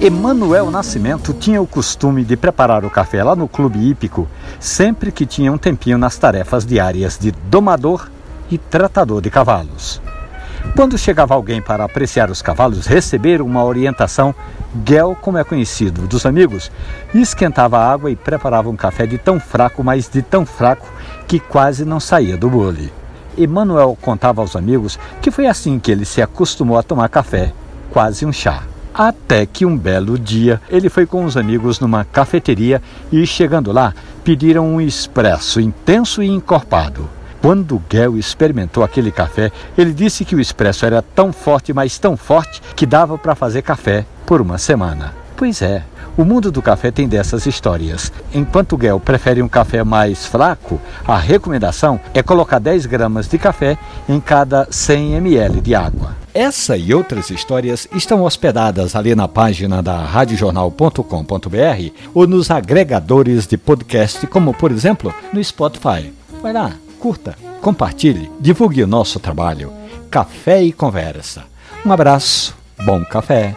Emanuel Nascimento tinha o costume de preparar o café lá no clube hípico sempre que tinha um tempinho nas tarefas diárias de domador e tratador de cavalos. Quando chegava alguém para apreciar os cavalos, receber uma orientação, Gel, como é conhecido dos amigos, esquentava a água e preparava um café de tão fraco, mas de tão fraco, que quase não saía do bule. Emanuel contava aos amigos que foi assim que ele se acostumou a tomar café, quase um chá. Até que um belo dia ele foi com os amigos numa cafeteria e, chegando lá, pediram um expresso intenso e encorpado. Quando Gel experimentou aquele café, ele disse que o expresso era tão forte, mas tão forte, que dava para fazer café por uma semana. Pois é, o mundo do café tem dessas histórias. Enquanto o Gel prefere um café mais fraco, a recomendação é colocar 10 gramas de café em cada 100 ml de água. Essa e outras histórias estão hospedadas ali na página da radiojornal.com.br ou nos agregadores de podcast, como por exemplo no Spotify. Vai lá, curta, compartilhe, divulgue o nosso trabalho. Café e Conversa. Um abraço, bom café.